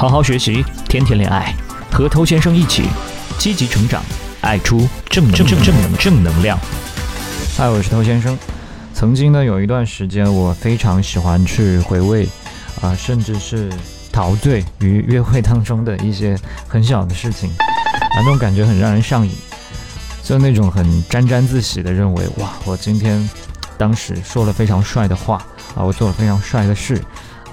好好学习，天天恋爱，和头先生一起积极成长，爱出正正正正能正能量。嗨，我是头先生。曾经呢，有一段时间，我非常喜欢去回味，啊，甚至是陶醉于约会当中的一些很小的事情，啊，那种感觉很让人上瘾，就那种很沾沾自喜的认为，哇，我今天当时说了非常帅的话，啊，我做了非常帅的事，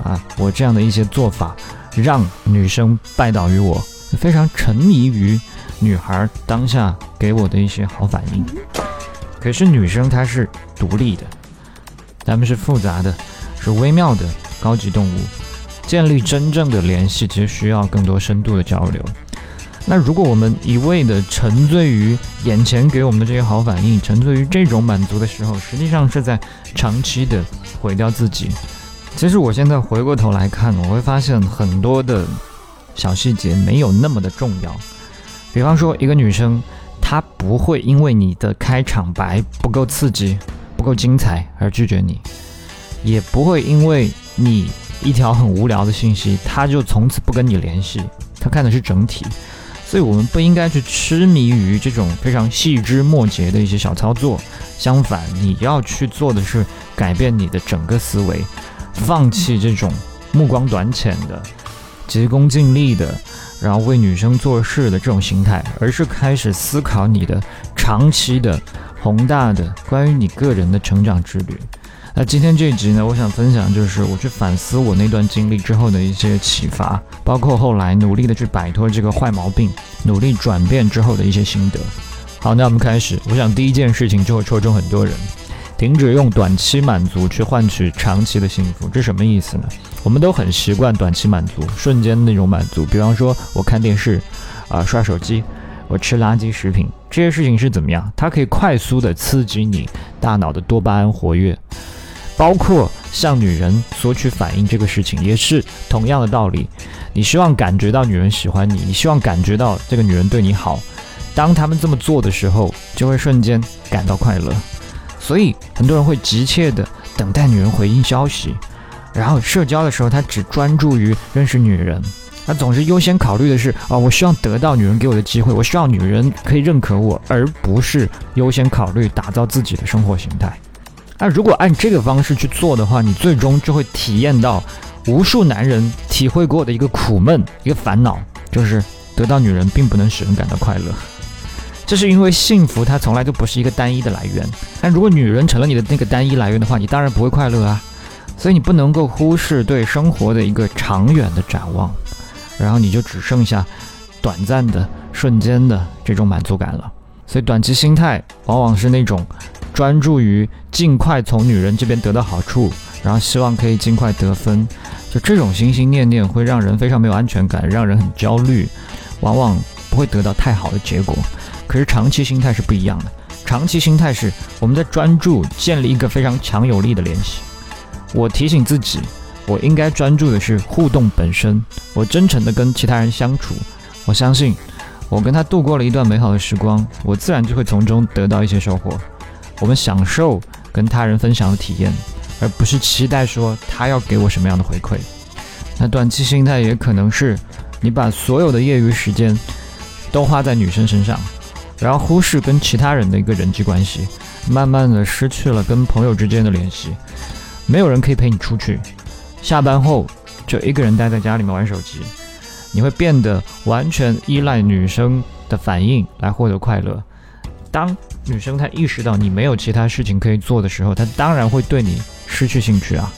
啊，我这样的一些做法。让女生拜倒于我，非常沉迷于女孩当下给我的一些好反应。可是女生她是独立的，她们是复杂的，是微妙的高级动物。建立真正的联系，其实需要更多深度的交流。那如果我们一味的沉醉于眼前给我们的这些好反应，沉醉于这种满足的时候，实际上是在长期的毁掉自己。其实我现在回过头来看，我会发现很多的小细节没有那么的重要。比方说，一个女生，她不会因为你的开场白不够刺激、不够精彩而拒绝你，也不会因为你一条很无聊的信息，她就从此不跟你联系。她看的是整体，所以我们不应该去痴迷于这种非常细枝末节的一些小操作。相反，你要去做的是改变你的整个思维。放弃这种目光短浅的、急功近利的，然后为女生做事的这种心态，而是开始思考你的长期的、宏大的关于你个人的成长之旅。那今天这一集呢，我想分享就是我去反思我那段经历之后的一些启发，包括后来努力的去摆脱这个坏毛病，努力转变之后的一些心得。好，那我们开始。我想第一件事情就会戳中很多人。停止用短期满足去换取长期的幸福，这什么意思呢？我们都很习惯短期满足，瞬间那种满足。比方说，我看电视，啊，刷手机，我吃垃圾食品，这些事情是怎么样？它可以快速的刺激你大脑的多巴胺活跃，包括向女人索取反应这个事情，也是同样的道理。你希望感觉到女人喜欢你，你希望感觉到这个女人对你好，当他们这么做的时候，就会瞬间感到快乐。所以很多人会急切的等待女人回应消息，然后社交的时候他只专注于认识女人，他总是优先考虑的是啊，我希望得到女人给我的机会，我希望女人可以认可我，而不是优先考虑打造自己的生活形态。那如果按这个方式去做的话，你最终就会体验到无数男人体会过的一个苦闷，一个烦恼，就是得到女人并不能使人感到快乐。这是因为幸福它从来都不是一个单一的来源，但如果女人成了你的那个单一来源的话，你当然不会快乐啊。所以你不能够忽视对生活的一个长远的展望，然后你就只剩下短暂的、瞬间的这种满足感了。所以短期心态往往是那种专注于尽快从女人这边得到好处，然后希望可以尽快得分，就这种心心念念会让人非常没有安全感，让人很焦虑，往往不会得到太好的结果。可是长期心态是不一样的。长期心态是我们在专注建立一个非常强有力的联系。我提醒自己，我应该专注的是互动本身。我真诚的跟其他人相处，我相信我跟他度过了一段美好的时光，我自然就会从中得到一些收获。我们享受跟他人分享的体验，而不是期待说他要给我什么样的回馈。那短期心态也可能是你把所有的业余时间都花在女生身上。然后忽视跟其他人的一个人际关系，慢慢的失去了跟朋友之间的联系，没有人可以陪你出去，下班后就一个人待在家里面玩手机，你会变得完全依赖女生的反应来获得快乐。当女生她意识到你没有其他事情可以做的时候，她当然会对你失去兴趣啊。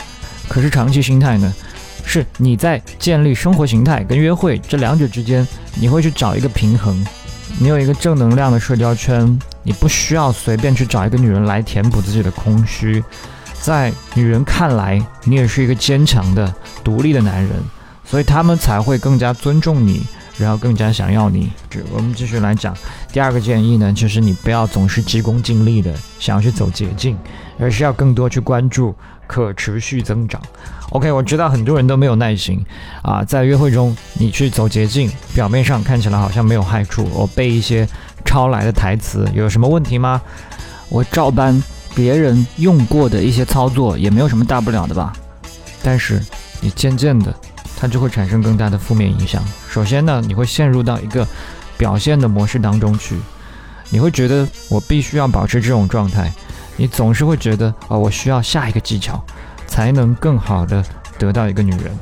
可是长期心态呢，是你在建立生活形态跟约会这两者之间，你会去找一个平衡。你有一个正能量的社交圈，你不需要随便去找一个女人来填补自己的空虚，在女人看来，你也是一个坚强的、独立的男人，所以他们才会更加尊重你，然后更加想要你。我们继续来讲第二个建议呢，就是你不要总是急功近利的想要去走捷径，而是要更多去关注可持续增长。OK，我知道很多人都没有耐心啊，在约会中你去走捷径，表面上看起来好像没有害处。我背一些抄来的台词有什么问题吗？我照搬别人用过的一些操作也没有什么大不了的吧？但是你渐渐的它就会产生更大的负面影响。首先呢，你会陷入到一个表现的模式当中去，你会觉得我必须要保持这种状态，你总是会觉得啊，我需要下一个技巧，才能更好的得到一个女人，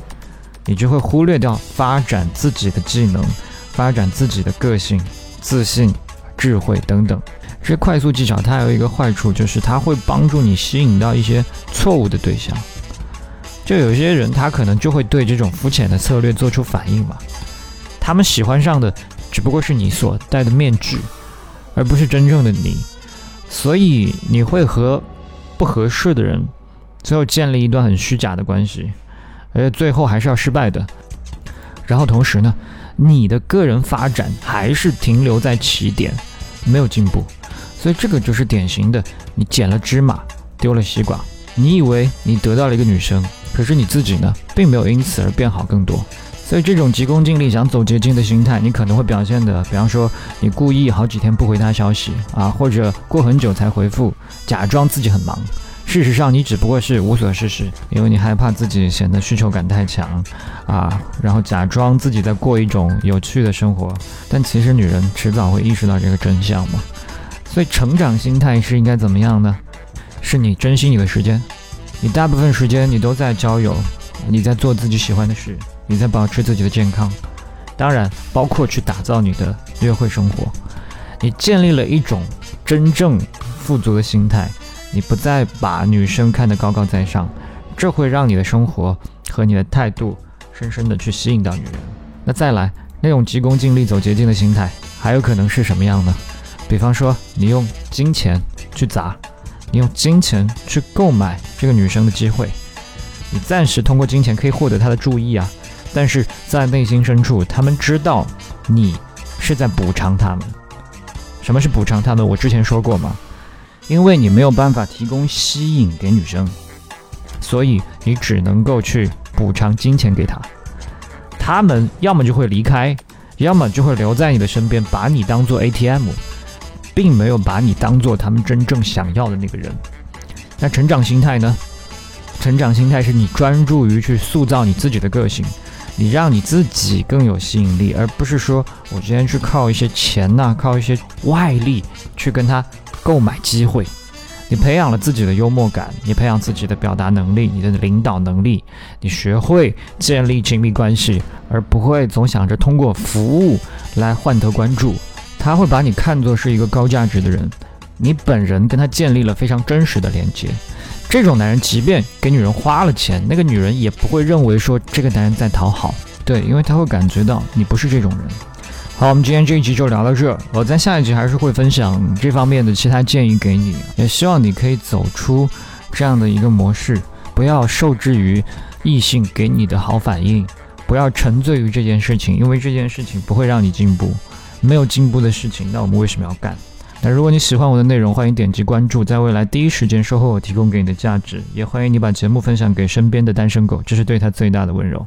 你就会忽略掉发展自己的技能，发展自己的个性、自信、智慧等等。这些快速技巧它有一个坏处，就是它会帮助你吸引到一些错误的对象。就有些人，他可能就会对这种肤浅的策略做出反应嘛。他们喜欢上的只不过是你所戴的面具，而不是真正的你。所以你会和不合适的人最后建立一段很虚假的关系，而且最后还是要失败的。然后同时呢，你的个人发展还是停留在起点，没有进步。所以这个就是典型的，你捡了芝麻丢了西瓜。你以为你得到了一个女生。可是你自己呢，并没有因此而变好更多，所以这种急功近利、想走捷径的心态，你可能会表现的，比方说你故意好几天不回他消息啊，或者过很久才回复，假装自己很忙，事实上你只不过是无所事事，因为你害怕自己显得需求感太强啊，然后假装自己在过一种有趣的生活，但其实女人迟早会意识到这个真相嘛。所以成长心态是应该怎么样呢？是你珍惜你的时间。你大部分时间你都在交友，你在做自己喜欢的事，你在保持自己的健康，当然包括去打造你的约会生活。你建立了一种真正富足的心态，你不再把女生看得高高在上，这会让你的生活和你的态度深深的去吸引到女人。那再来，那种急功近利走捷径的心态，还有可能是什么样呢？比方说，你用金钱去砸。你用金钱去购买这个女生的机会，你暂时通过金钱可以获得她的注意啊，但是在内心深处，他们知道你是在补偿他们。什么是补偿他们？我之前说过吗？因为你没有办法提供吸引给女生，所以你只能够去补偿金钱给她。他们要么就会离开，要么就会留在你的身边，把你当做 ATM。并没有把你当做他们真正想要的那个人。那成长心态呢？成长心态是你专注于去塑造你自己的个性，你让你自己更有吸引力，而不是说我今天去靠一些钱呐，靠一些外力去跟他购买机会。你培养了自己的幽默感，你培养自己的表达能力，你的领导能力，你学会建立亲密关系，而不会总想着通过服务来换得关注。他会把你看作是一个高价值的人，你本人跟他建立了非常真实的连接。这种男人，即便给女人花了钱，那个女人也不会认为说这个男人在讨好，对，因为他会感觉到你不是这种人。好，我们今天这一集就聊到这，我在下一集还是会分享这方面的其他建议给你，也希望你可以走出这样的一个模式，不要受制于异性给你的好反应，不要沉醉于这件事情，因为这件事情不会让你进步。没有进步的事情，那我们为什么要干？那如果你喜欢我的内容，欢迎点击关注，在未来第一时间收获我提供给你的价值。也欢迎你把节目分享给身边的单身狗，这是对他最大的温柔。